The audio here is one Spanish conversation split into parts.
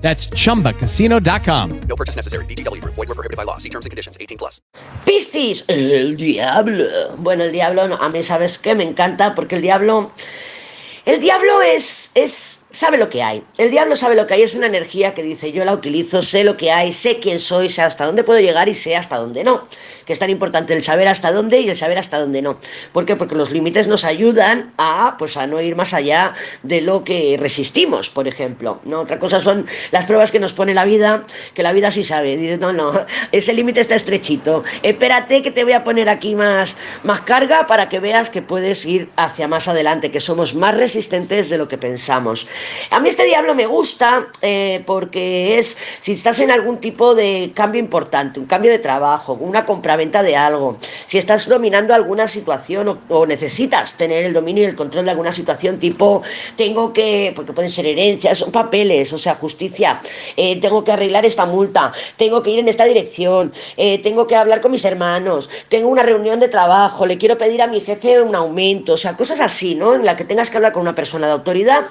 That's chumbacasino.com. No purchase necessary. VGW Group. Void were prohibited by law. See terms and conditions. 18 plus. Piscis, el diablo. Bueno, el diablo, no, a mí sabes que me encanta porque el diablo, el diablo es, es, sabe lo que hay. El diablo sabe lo que hay. Es una energía que dice yo la utilizo, sé lo que hay, sé quién soy, sé hasta dónde puedo llegar y sé hasta dónde no. Que es tan importante el saber hasta dónde y el saber hasta dónde no. ¿Por qué? Porque los límites nos ayudan a, pues, a no ir más allá de lo que resistimos, por ejemplo. ¿no? Otra cosa son las pruebas que nos pone la vida, que la vida sí sabe. Dice, no, no, ese límite está estrechito. Espérate que te voy a poner aquí más, más carga para que veas que puedes ir hacia más adelante, que somos más resistentes de lo que pensamos. A mí este diablo me gusta eh, porque es, si estás en algún tipo de cambio importante, un cambio de trabajo, una compraventa de algo, si estás dominando alguna situación o, necesitas tener el dominio y el control de alguna situación, tipo, tengo que, porque pueden ser herencias, son papeles, o sea, justicia, eh, tengo que arreglar esta multa, tengo que ir en esta dirección, eh, tengo que hablar con mis hermanos, tengo una reunión de trabajo, le quiero pedir a mi jefe un aumento, o sea, cosas así, ¿no? En la que tengas que hablar con una persona de autoridad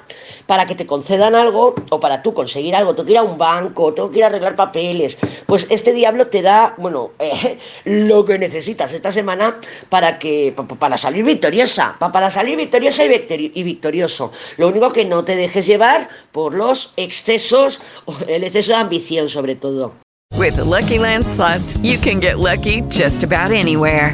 para que te concedan algo o para tú conseguir algo, tengo que ir a un banco, tengo que ir a arreglar papeles, pues este diablo te da, bueno, eh, lo que necesitas esta semana para que pa- pa- para salir victoriosa, pa- para salir victoriosa y, victori- y victorioso. Lo único que no te dejes llevar por los excesos, el exceso de ambición sobre todo. With the Lucky Land you can get lucky just about anywhere.